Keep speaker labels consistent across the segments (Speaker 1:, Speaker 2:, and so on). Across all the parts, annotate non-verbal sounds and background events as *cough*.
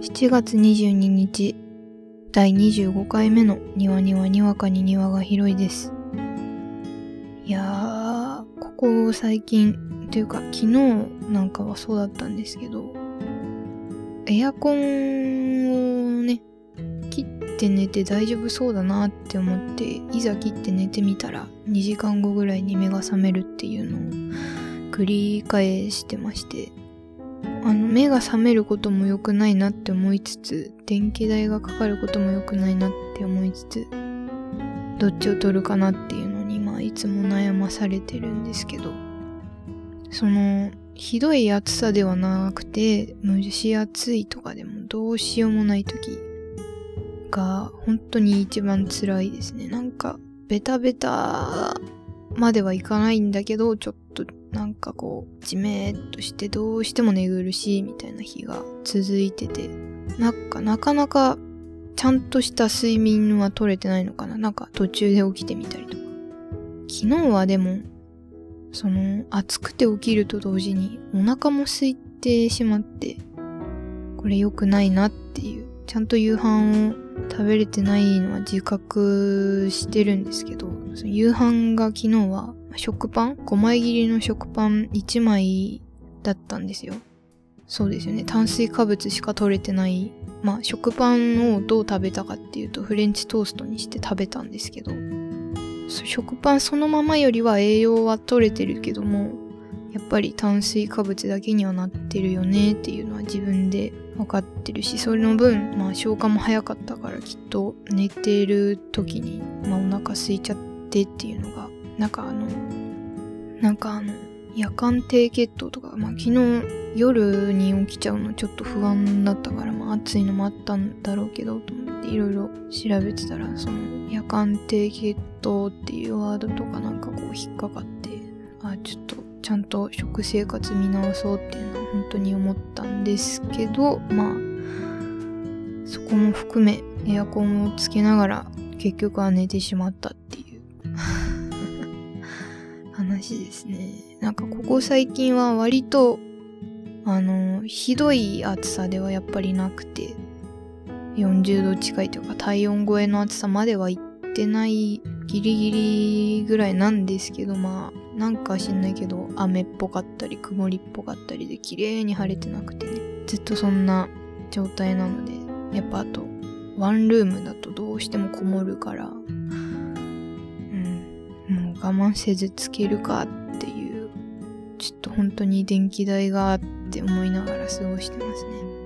Speaker 1: 7月22日、第25回目の庭にはにわかに庭が広いです。いやー、ここ最近、というか昨日なんかはそうだったんですけど、エアコンをね、切って寝て大丈夫そうだなって思って、いざ切って寝てみたら2時間後ぐらいに目が覚めるっていうのを繰り返してまして、あの、目が覚めることも良くないなって思いつつ、電気代がかかることも良くないなって思いつつ、どっちを取るかなっていうのに、まあ、いつも悩まされてるんですけど、その、ひどい暑さではなくて、蒸し暑いとかでもどうしようもない時が、本当に一番辛いですね。なんか、ベタベタまではいかないんだけど、ちょっとなんかこう、じめーっとしてどうしても寝苦しいみたいな日が続いてて、なんかなかなかちゃんとした睡眠は取れてないのかな？なんか途中で起きてみたりとか。昨日はでも、その、暑くて起きると同時にお腹も空いてしまって、これ良くないなっていう、ちゃんと夕飯を食べれてないのは自覚してるんですけど、その夕飯が昨日は食パン ?5 枚切りの食パン1枚だったんですよ。そうですよね。炭水化物しか取れてない。まあ食パンをどう食べたかっていうとフレンチトーストにして食べたんですけど、食パンそのままよりは栄養は取れてるけども、やっぱり炭水化物だけにはなってるよねっていうのは自分で分かってるし、それの分、まあ消化も早かったからきっと寝てる時に、まあお腹空いちゃってっていうのが、なんかあの、なんかあの、夜間低血糖とか、まあ昨日夜に起きちゃうのちょっと不安だったから、まあ暑いのもあったんだろうけど、と思っていろいろ調べてたら、その夜間低血糖っていうワードとかなんかこう引っかかって、あ、ちょっとちゃんと食生活見直そうっていうのは本当に思ったんですけど、まあ、そこも含めエアコンをつけながら結局は寝てしまったっていう。*laughs* 話ですね。なんかここ最近は割と、あの、ひどい暑さではやっぱりなくて、40度近いというか体温超えの暑さまでは行ってないギリギリぐらいなんですけど、まあ、なんか知んないけど、雨っぽかったり曇りっぽかったりで綺麗に晴れてなくてね、ずっとそんな状態なので、やっぱあと、ワンルームだとどうしてもこもるから、我慢せずつけるかっていう、ちょっと本当に電気代がって思いながら過ごしてますね。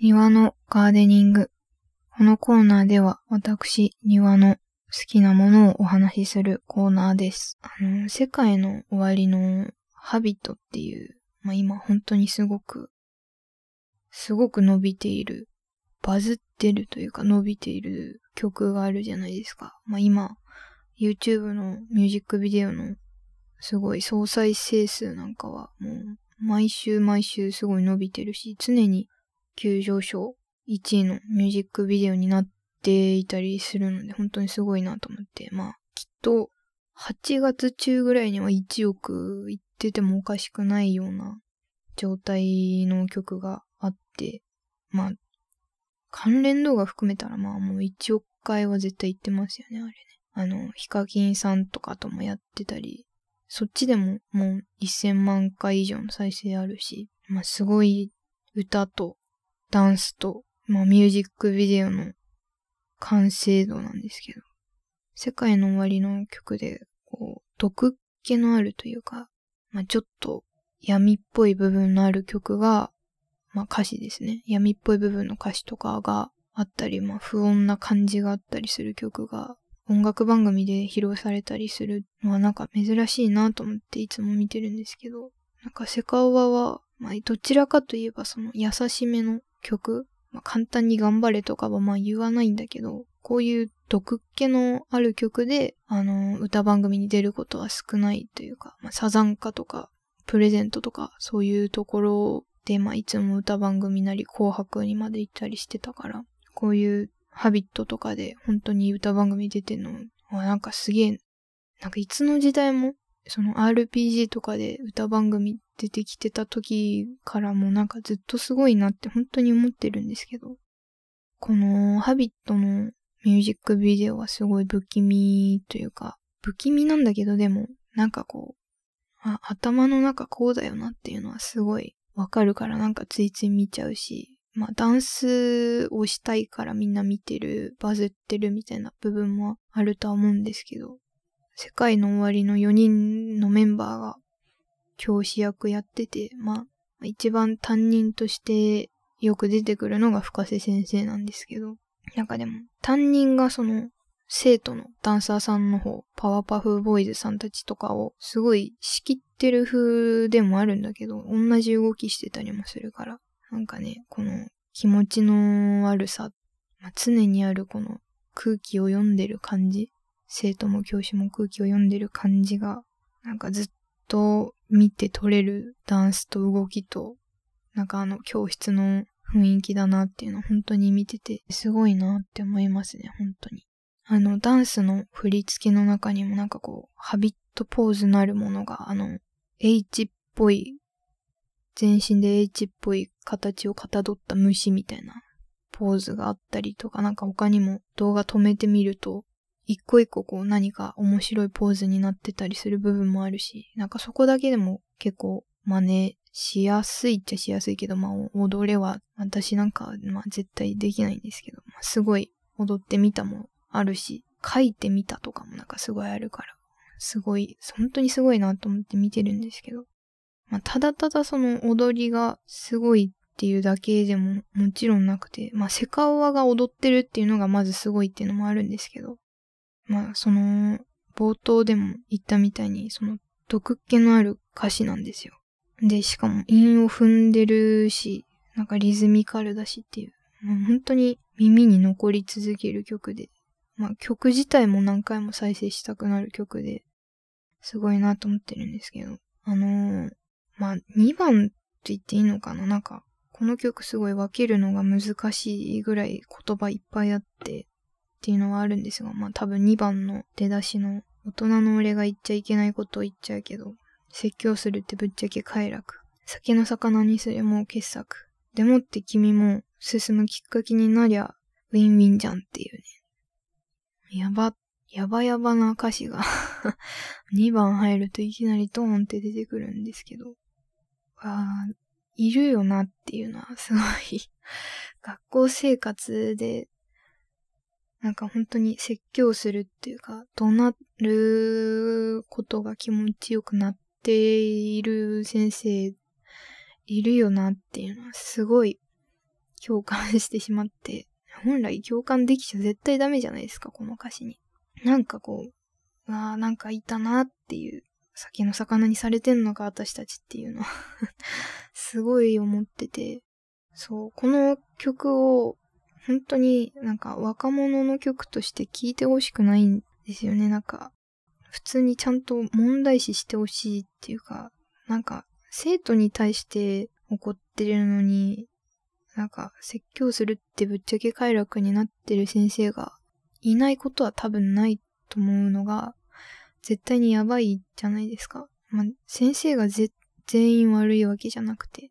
Speaker 1: 庭のガーデニング。このコーナーでは私、庭の好きなものをお話しするコーナーです。あの、世界の終わりのハビットっていう、まあ今本当にすごく、すごく伸びている、バズってるというか伸びている曲があるじゃないですか。まあ今、YouTube のミュージックビデオのすごい総再生数なんかはもう毎週毎週すごい伸びてるし、常に急上昇1位のミュージックビデオになっていたりするので、本当にすごいなと思って、まあ、きっと、8月中ぐらいには1億いっててもおかしくないような状態の曲があって、まあ、関連動画含めたらまあもう1億回は絶対行ってますよね、あれね。あの、ヒカキンさんとかともやってたり、そっちでももう1000万回以上の再生あるし、まあすごい歌とダンスとまあ、ミュージックビデオの完成度なんですけど、世界の終わりの曲で、こう、毒っ気のあるというか、まあ、ちょっと闇っぽい部分のある曲が、まあ、歌詞ですね。闇っぽい部分の歌詞とかがあったり、まあ、不穏な感じがあったりする曲が、音楽番組で披露されたりするのはなんか珍しいなと思っていつも見てるんですけど、なんかセカオワは、まあ、どちらかといえばその優しめの曲まあ、簡単に頑張れとかはまあ言わないんだけど、こういう毒っ気のある曲で、あの、歌番組に出ることは少ないというか、まあ、サザンカとか、プレゼントとか、そういうところで、まあ、いつも歌番組なり紅白にまで行ったりしてたから、こういうハビットとかで本当に歌番組出てるのはなんかすげえ、なんかいつの時代もその RPG とかで歌番組出てきてた時からもなんかずっとすごいなって本当に思ってるんですけど、このハビットのミュージックビデオはすごい不気味というか、不気味なんだけどでも、なんかこう、あ、頭の中こうだよなっていうのはすごいわかるからなんかついつい見ちゃうし、まあダンスをしたいからみんな見てる、バズってるみたいな部分もあるとは思うんですけど、世界の終わりの4人のメンバーが教師役やってて、まあ一番担任としてよく出てくるのが深瀬先生なんですけど、なんかでも担任がその生徒のダンサーさんの方、パワーパフボーイズさんたちとかをすごい仕切ってる風でもあるんだけど、同じ動きしてたりもするから、なんかね、この気持ちの悪さ、まあ、常にあるこの空気を読んでる感じ、生徒も教師も空気を読んでる感じが、なんかずっと見て取れるダンスと動きと、なんかあの教室の雰囲気だなっていうのを本当に見てて、すごいなって思いますね、本当に。あの、ダンスの振り付けの中にもなんかこう、ハビットポーズなるものが、あの、H っぽい全身で H っぽい形をかたどった虫みたいなポーズがあったりとか、なんか他にも動画止めてみると、一個一個こう何か面白いポーズになってたりする部分もあるし、なんかそこだけでも結構真似しやすいっちゃしやすいけど、まあ踊れは私なんかまあ絶対できないんですけど、まあ、すごい踊ってみたもあるし、書いてみたとかもなんかすごいあるから、すごい、本当にすごいなと思って見てるんですけど、まあ、ただただその踊りがすごいっていうだけでももちろんなくて、まあ、セカオワが踊ってるっていうのがまずすごいっていうのもあるんですけど、まあ、その、冒頭でも言ったみたいに、その、毒気のある歌詞なんですよ。で、しかも韻を踏んでるし、なんかリズミカルだしっていう、もう本当に耳に残り続ける曲で、まあ曲自体も何回も再生したくなる曲で、すごいなと思ってるんですけど、あのー、まあ、2番って言っていいのかな？なんか、この曲すごい分けるのが難しいぐらい言葉いっぱいあってっていうのはあるんですが、まあ多分2番の出だしの大人の俺が言っちゃいけないことを言っちゃうけど、説教するってぶっちゃけ快楽。酒の魚にすれもう傑作。でもって君も進むきっかけになりゃ、ウィンウィンじゃんっていうね。やばっ、やばやばな歌詞が。*laughs* 2番入るといきなりドーンって出てくるんですけど、あいるよなっていうのはすごい。*laughs* 学校生活で、なんか本当に説教するっていうか、怒鳴ることが気持ちよくなっている先生いるよなっていうのはすごい共感してしまって、本来共感できちゃ絶対ダメじゃないですか、この歌詞に。なんかこう、ああ、なんかいたなっていう、先の魚にされてんのか、私たちっていうの *laughs* すごい思ってて、そう、この曲を、本当になんか若者の曲として聴いてほしくないんですよね。なんか、普通にちゃんと問題視してほしいっていうか、なんか、生徒に対して怒ってるのに、なんか、説教するってぶっちゃけ快楽になってる先生がいないことは多分ないと思うのが、絶対にやばいじゃないですか。まあ、先生が全員悪いわけじゃなくて。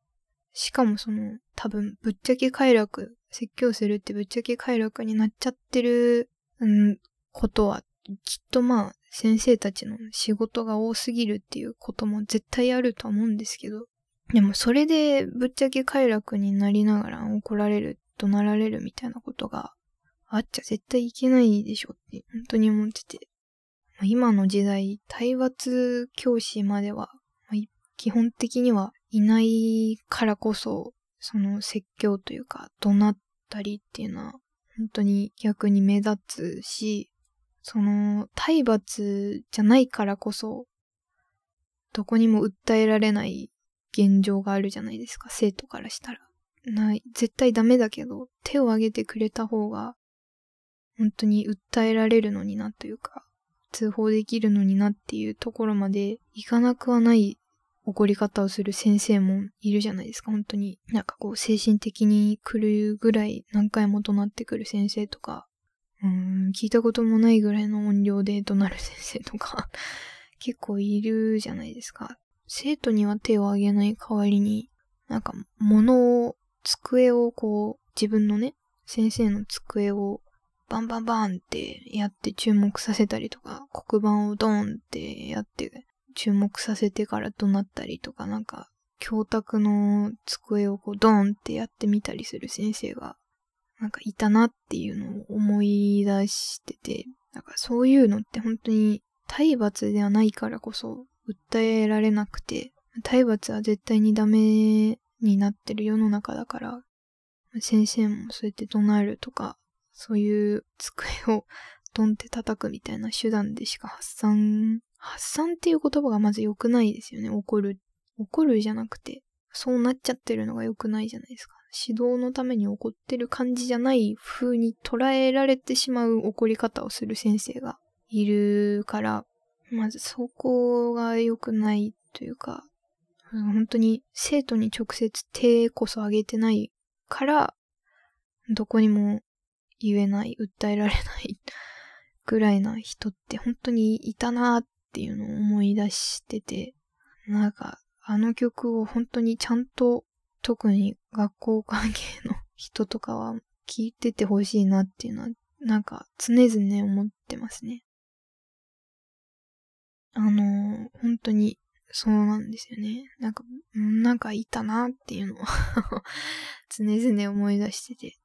Speaker 1: しかもその、多分、ぶっちゃけ快楽、説教するってぶっちゃけ快楽になっちゃってる、うん、ことは、きっとまあ、先生たちの仕事が多すぎるっていうことも絶対あると思うんですけど、でもそれでぶっちゃけ快楽になりながら怒られる、怒鳴られるみたいなことがあっちゃ絶対いけないでしょって本当に思ってて。今の時代、体罰教師までは、基本的にはいないからこそ、その説教というか、怒鳴ったりっていうのは、本当に逆に目立つし、その、体罰じゃないからこそ、どこにも訴えられない現状があるじゃないですか、生徒からしたら。ない、絶対ダメだけど、手を挙げてくれた方が本当に訴えられるのになというか、通報できるのになっていうところまでいかなくはない怒り方をする先生もいるじゃないですか、本当に。なんかこう、精神的に来るぐらい何回も怒鳴ってくる先生とか、うん、聞いたこともないぐらいの音量で怒鳴る先生とか結構いるじゃないですか。生徒には手を挙げない代わりに、なんか物を、机をこう、自分のね、先生の机をバンバンバンってやって注目させたりとか、黒板をドーンってやって注目させてから怒鳴ったりとか、なんか、教託の机をこうドーンってやってみたりする先生が、なんかいたなっていうのを思い出してて、なんかそういうのって本当に体罰ではないからこそ訴えられなくて、体罰は絶対にダメになってる世の中だから、先生もそうやって怒鳴るとか、そういう机をドンって叩くみたいな手段でしか発散、発散っていう言葉がまず良くないですよね。怒る。怒るじゃなくて、そうなっちゃってるのが良くないじゃないですか。指導のために怒ってる感じじゃない風に捉えられてしまう怒り方をする先生がいるから、まずそこが良くないというか、本当に生徒に直接手こそ上げてないから、どこにも言えない、訴えられない *laughs* ぐらいな人って本当にいたなっていうのを思い出してて、なんかあの曲を本当にちゃんと特に学校関係の人とかは聞いててほしいなっていうのはなんか常々思ってますね。あのー、本当にそうなんですよね。なんか、なんかいたなっていうのを *laughs* 常々思い出してて。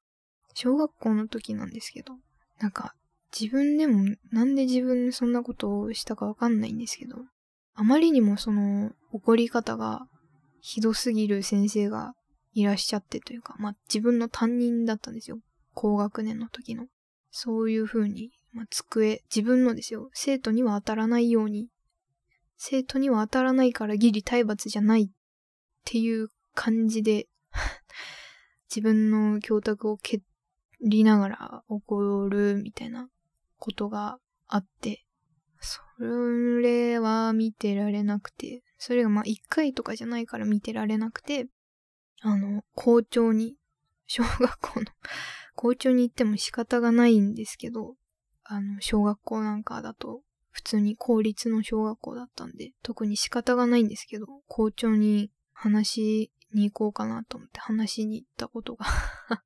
Speaker 1: 小学校の時なんですけど、なんか自分でもなんで自分でそんなことをしたかわかんないんですけど、あまりにもその怒り方がひどすぎる先生がいらっしゃってというか、まあ自分の担任だったんですよ。高学年の時の。そういう風に、まあ机、自分のですよ。生徒には当たらないように生徒には当たらないからギリ体罰じゃないっていう感じで *laughs* 自分の教託を蹴りながら怒るみたいなことがあって、それは見てられなくて、それがまあ一回とかじゃないから見てられなくて、あの、校長に、*laughs* 小学校の校長に行っても仕方がないんですけど、あの、小学校なんかだと普通に公立の小学校だったんで、特に仕方がないんですけど、校長に話に行こうかなと思って話しに行ったことが *laughs* あ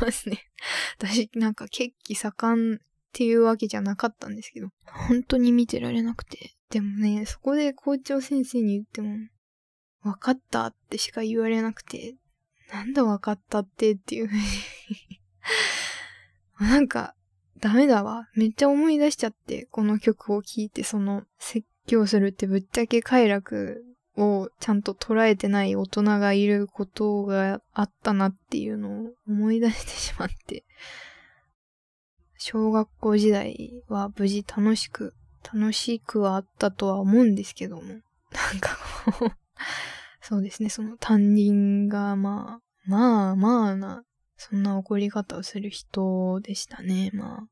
Speaker 1: りますね。私なんか血気盛んっていうわけじゃなかったんですけど、本当に見てられなくて。でもね、そこで校長先生に言っても、分かったってしか言われなくて、なんだ分かったってっていう風に *laughs* なんか、ダメだわ。めっちゃ思い出しちゃって、この曲を聴いて、その、説教するってぶっちゃけ快楽をちゃんと捉えてない大人がいることがあったなっていうのを思い出してしまって、小学校時代は無事楽しく、楽しくはあったとは思うんですけども、なんかこうそうですね、その担任がまあ、まあまあなそんな怒り方をする人でしたね。まあ、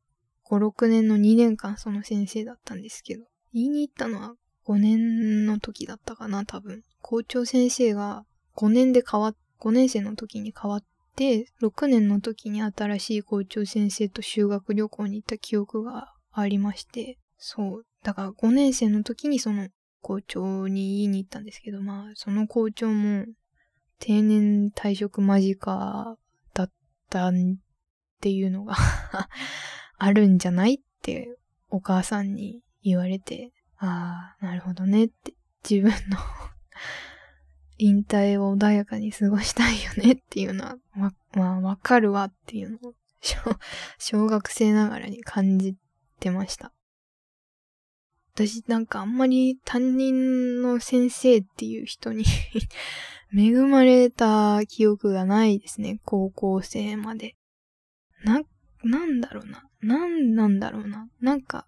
Speaker 1: 5、6年の2年間その先生だったんですけど、言いに行ったのは5年の時だったかな、多分。校長先生が5年で変わっ、5年生の時に変わって、6年の時に新しい校長先生と修学旅行に行った記憶がありまして、そう。だから5年生の時にその校長に言いに行ったんですけど、まあ、その校長も定年退職間近だったっていうのが *laughs* あるんじゃないってお母さんに言われて、ああ、なるほどねって自分の *laughs* 引退を穏やかに過ごしたいよねっていうのは、ま、まあわかるわっていうのを小学生ながらに感じてました。私なんかあんまり担任の先生っていう人に *laughs* 恵まれた記憶がないですね、高校生まで。な、なんだろうな。なんなんだろうな。なんか、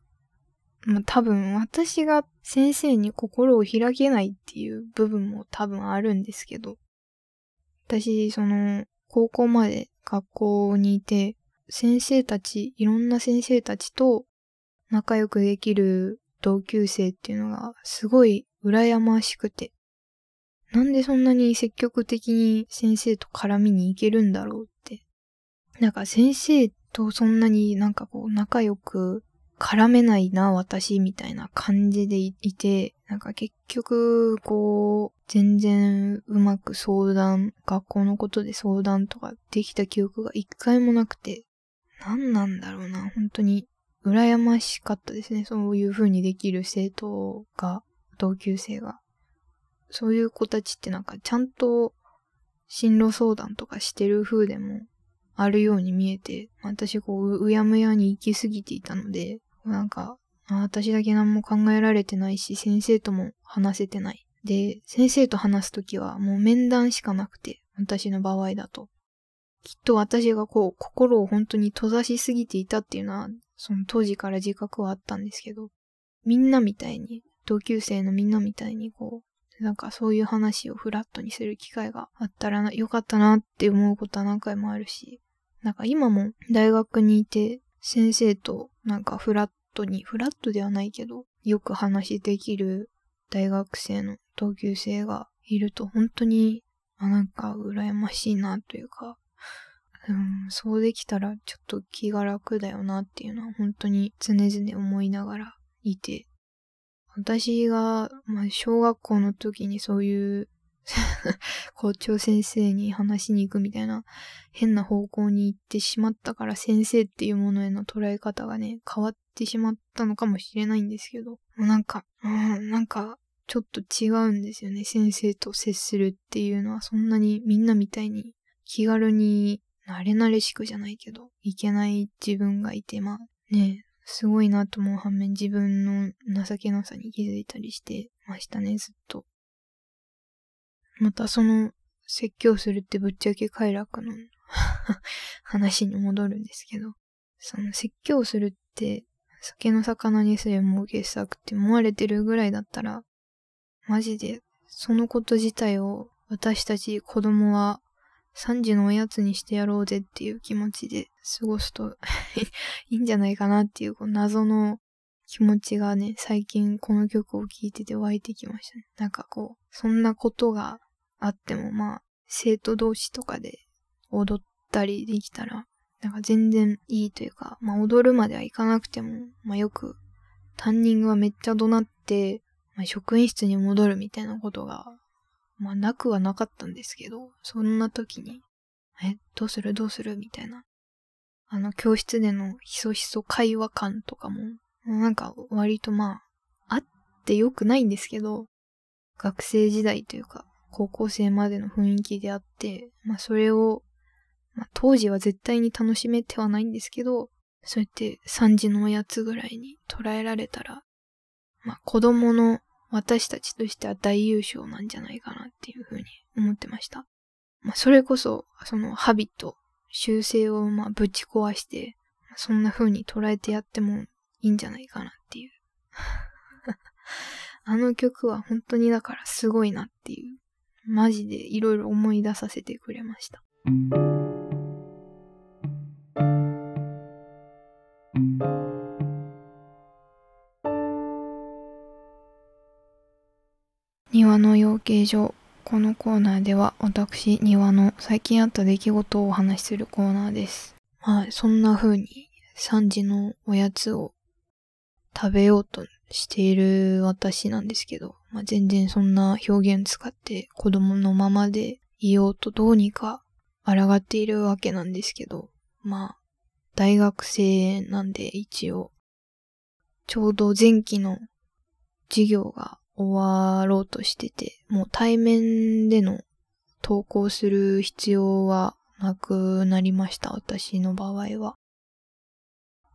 Speaker 1: まあ、多分私が先生に心を開けないっていう部分も多分あるんですけど、私、その、高校まで学校にいて、先生たち、いろんな先生たちと仲良くできる同級生っていうのがすごい羨ましくて、なんでそんなに積極的に先生と絡みに行けるんだろうって。なんか先生とそんなになんかこう仲良く絡めないな、私、みたいな感じでいて、なんか結局、こう、全然うまく相談、学校のことで相談とかできた記憶が一回もなくて、何なんだろうな、本当に、羨ましかったですね。そういう風にできる生徒が、同級生が。そういう子たちってなんかちゃんと進路相談とかしてる風でもあるように見えて、私こう、うやむやに行き過ぎていたので、なんか、私だけ何も考えられてないし、先生とも話せてない。で、先生と話すときはもう面談しかなくて、私の場合だと。きっと私がこう、心を本当に閉ざしすぎていたっていうのは、その当時から自覚はあったんですけど、みんなみたいに、同級生のみんなみたいにこう、なんかそういう話をフラットにする機会があったらよかったなって思うことは何回もあるし、なんか今も大学にいて先生となんかフラットに、フラットではないけど、よく話できる大学生の同級生がいると本当に、あ、なんか羨ましいなというか、うん、そうできたらちょっと気が楽だよなっていうのは本当に常々思いながらいて、私が、まあ、小学校の時にそういう *laughs* 校長先生に話しに行くみたいな変な方向に行ってしまったから先生っていうものへの捉え方がね、変わってしまったのかもしれないんですけど、なんか、うん、なんか、ちょっと違うんですよね。先生と接するっていうのはそんなにみんなみたいに気軽に慣れ慣れしくじゃないけど、いけない自分がいて、まあね、すごいなと思う反面自分の情けなさに気づいたりしてましたね、ずっと。またその説教するってぶっちゃけ快楽の *laughs* 話に戻るんですけど、その説教するって酒の魚にすれもう傑作って思われてるぐらいだったら、マジでそのこと自体を私たち子供は3時のおやつにしてやろうぜっていう気持ちで過ごすと *laughs* いいんじゃないかなっていうこう謎の気持ちがね、最近この曲を聴いてて湧いてきましたね。なんかこう、そんなことがあっても、まあ、生徒同士とかで踊ったりできたら、なんか全然いいというか、まあ踊るまではいかなくても、まあよく担任がめっちゃ怒鳴って、まあ、職員室に戻るみたいなことが、まあなくはなかったんですけど、そんな時に、え、どうする？どうする？みたいな。あの教室でのひそひそ会話感とかも、なんか割とまあ、あってよくないんですけど、学生時代というか、高校生までの雰囲気であって、まあそれを、まあ当時は絶対に楽しめてはないんですけど、そうやって3時のおやつぐらいに捉えられたら、まあ子供の私たちとしては大優勝なんじゃないかなっていうふうに思ってました。まあそれこそ、そのハビット、修正をまあぶち壊して、そんな風に捉えてやってもいいんじゃないかなっていう。*laughs* あの曲は本当にだからすごいなっていうマジでいろいろ思い出させてくれました。庭の養鶏場このコーナーでは私庭の最近あった出来事をお話しするコーナーです。はい、そんな風に3時のおやつを食べようとしている私なんですけど、まあ、全然そんな表現使って子供のままでいようとどうにか抗っているわけなんですけど、まあ、大学生なんで一応、ちょうど前期の授業が終わろうとしてて、もう対面での登校する必要はなくなりました、私の場合は。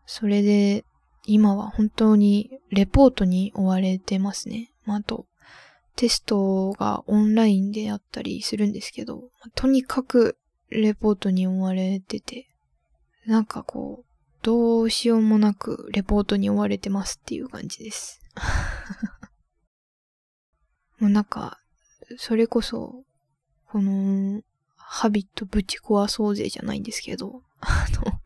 Speaker 1: それで、今は本当にレポートに追われてますね。まあ、あと、テストがオンラインであったりするんですけど、とにかくレポートに追われてて、なんかこう、どうしようもなくレポートに追われてますっていう感じです。*laughs* もうなんか、それこそ、この、ハビットぶち壊そうぜじゃないんですけど、あの、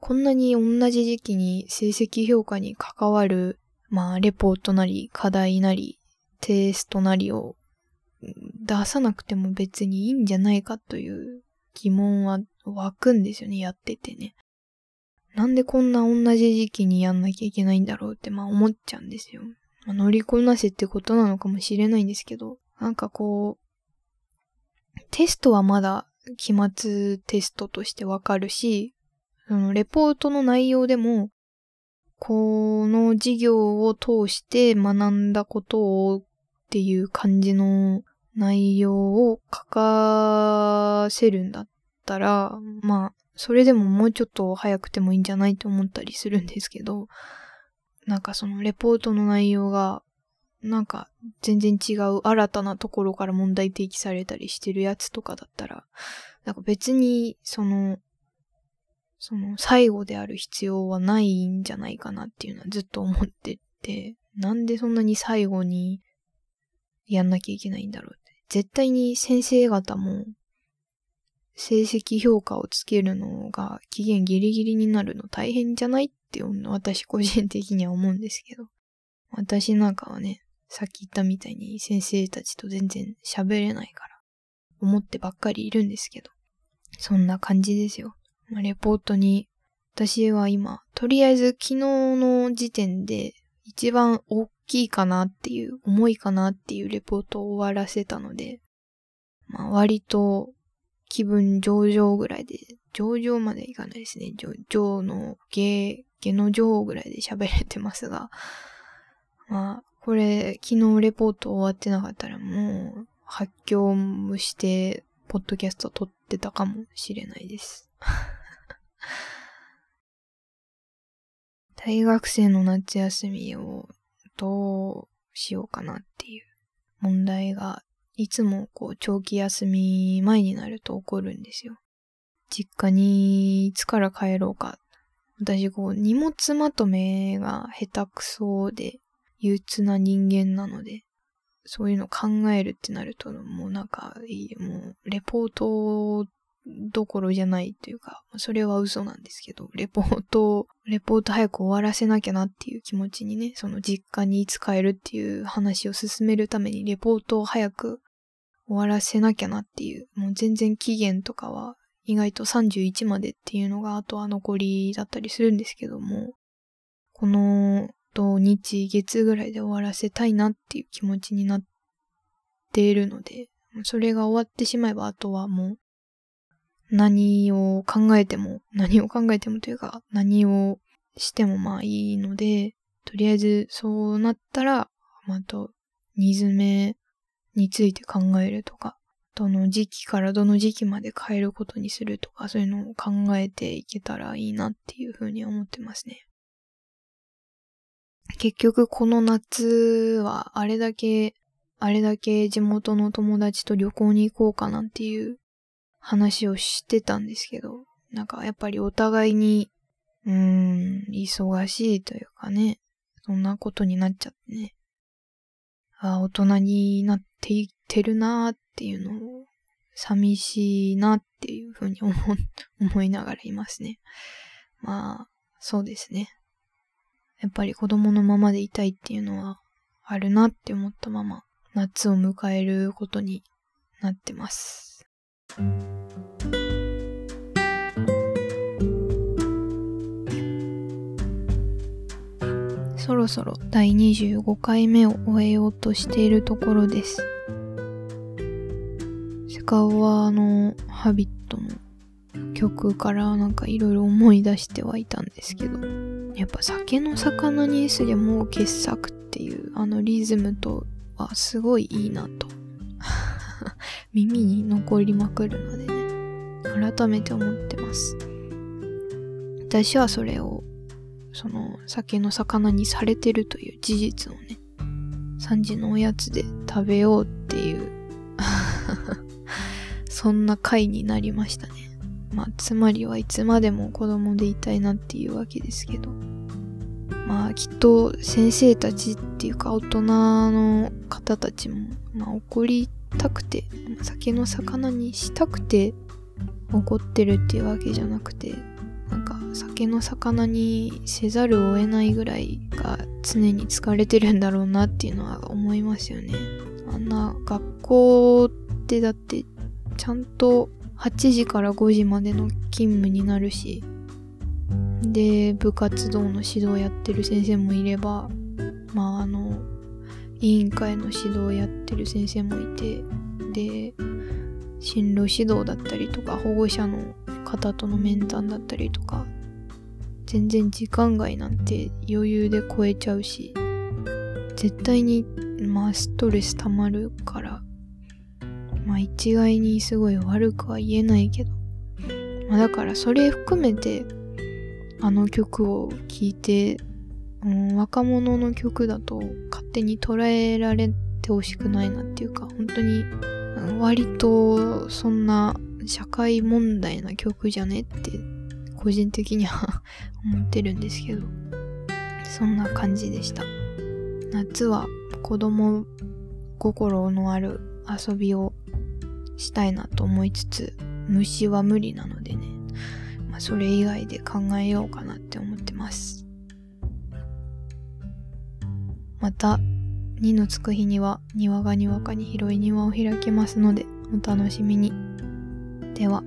Speaker 1: こんなに同じ時期に成績評価に関わる、まあ、レポートなり、課題なり、テストなりを出さなくても別にいいんじゃないかという疑問は湧くんですよね、やっててね。なんでこんな同じ時期にやんなきゃいけないんだろうってまあ思っちゃうんですよ。まあ、乗りこなせってことなのかもしれないんですけど、なんかこう、テストはまだ期末テストとしてわかるし、そのレポートの内容でも、この授業を通して学んだことをっていう感じの内容を書かせるんだったら、まあ、それでももうちょっと早くてもいいんじゃないと思ったりするんですけど、なんかそのレポートの内容が、なんか全然違う新たなところから問題提起されたりしてるやつとかだったら、なんか別にその、その最後である必要はないんじゃないかなっていうのはずっと思ってて、なんでそんなに最後にやんなきゃいけないんだろうって。絶対に先生方も成績評価をつけるのが期限ギリギリになるの大変じゃないって私個人的には思うんですけど。私なんかはね、さっき言ったみたいに先生たちと全然喋れないから、思ってばっかりいるんですけど。そんな感じですよ。レポートに、私は今、とりあえず昨日の時点で一番大きいかなっていう、重いかなっていうレポートを終わらせたので、まあ割と気分上々ぐらいで、上々までいかないですね。上々の下、下の上ぐらいで喋れてますが、まあ、これ、昨日レポート終わってなかったらもう、発狂して、ポッドキャスト撮ってたかもしれないです。*laughs* 大学生の夏休みをどうしようかなっていう問題がいつもこう長期休み前になると起こるんですよ。実家にいつから帰ろうか。私こう荷物まとめが下手くそで憂鬱な人間なので、そういうの考えるってなるともうなんか、もうレポートどころじゃないというか、それは嘘なんですけど、レポート、レポート早く終わらせなきゃなっていう気持ちにね、その実家にいつ帰るっていう話を進めるためにレポートを早く終わらせなきゃなっていう、もう全然期限とかは意外と31までっていうのがあとは残りだったりするんですけども、この土日月ぐらいで終わらせたいなっていう気持ちになっているので、それが終わってしまえばあとはもう何を考えても、何を考えてもというか、何をしてもまあいいので、とりあえずそうなったら、また、煮詰めについて考えるとか、どの時期からどの時期まで変えることにするとか、そういうのを考えていけたらいいなっていうふうに思ってますね。結局この夏はあれだけ、あれだけ地元の友達と旅行に行こうかなんていう話をしてたんですけど、なんかやっぱりお互いに、うーん、忙しいというかね、そんなことになっちゃってね。あ大人になっていってるなーっていうのを、寂しいなっていうふうに思、思いながらいますね。まあ、そうですね。やっぱり子供のままでいたいっていうのはあるなって思ったまま、夏を迎えることになってます。そろそろ第25回目を終えようとしているところです。セカオワのハビットの曲からなんかいろいろ思い出してはいたんですけど、やっぱ酒の魚に S でもう傑作っていうあのリズムとはすごいいいなと耳に残りまくるのでね、改めて思ってます。私はそれをその酒の魚にされてるという事実をね、3時のおやつで食べようっていう *laughs* そんな回になりましたね。まあ、つまりはいつまでも子供でいたいなっていうわけですけど。まあ、きっと先生たちっていうか大人の方たちも、まあ、怒りたくて、酒の魚にしたくて怒ってるっていうわけじゃなくて、なんか酒の魚にせざるを得ないぐらいが常に疲れてるんだろうなっていうのは思いますよね。あんな学校ってだってちゃんと8時から5時までの勤務になるし、で部活動の指導やってる先生もいればまああの委員会の指導をやってる先生もいてで進路指導だったりとか保護者の方との面談だったりとか全然時間外なんて余裕で超えちゃうし絶対にまあストレス溜まるからまあ一概にすごい悪くは言えないけど、まあ、だからそれ含めてあの曲を聴いて、うん、若者の曲だと勝手に捉えられてほしくないなっていうか本当に割とそんな社会問題な曲じゃねって個人的には思ってるんですけどそんな感じでした。夏は子供心のある遊びをしたいなと思いつつ虫は無理なのでね、まあ、それ以外で考えようかなって思ってます。また2のつく日には庭がにわかに広い庭を開きますのでお楽しみに。では。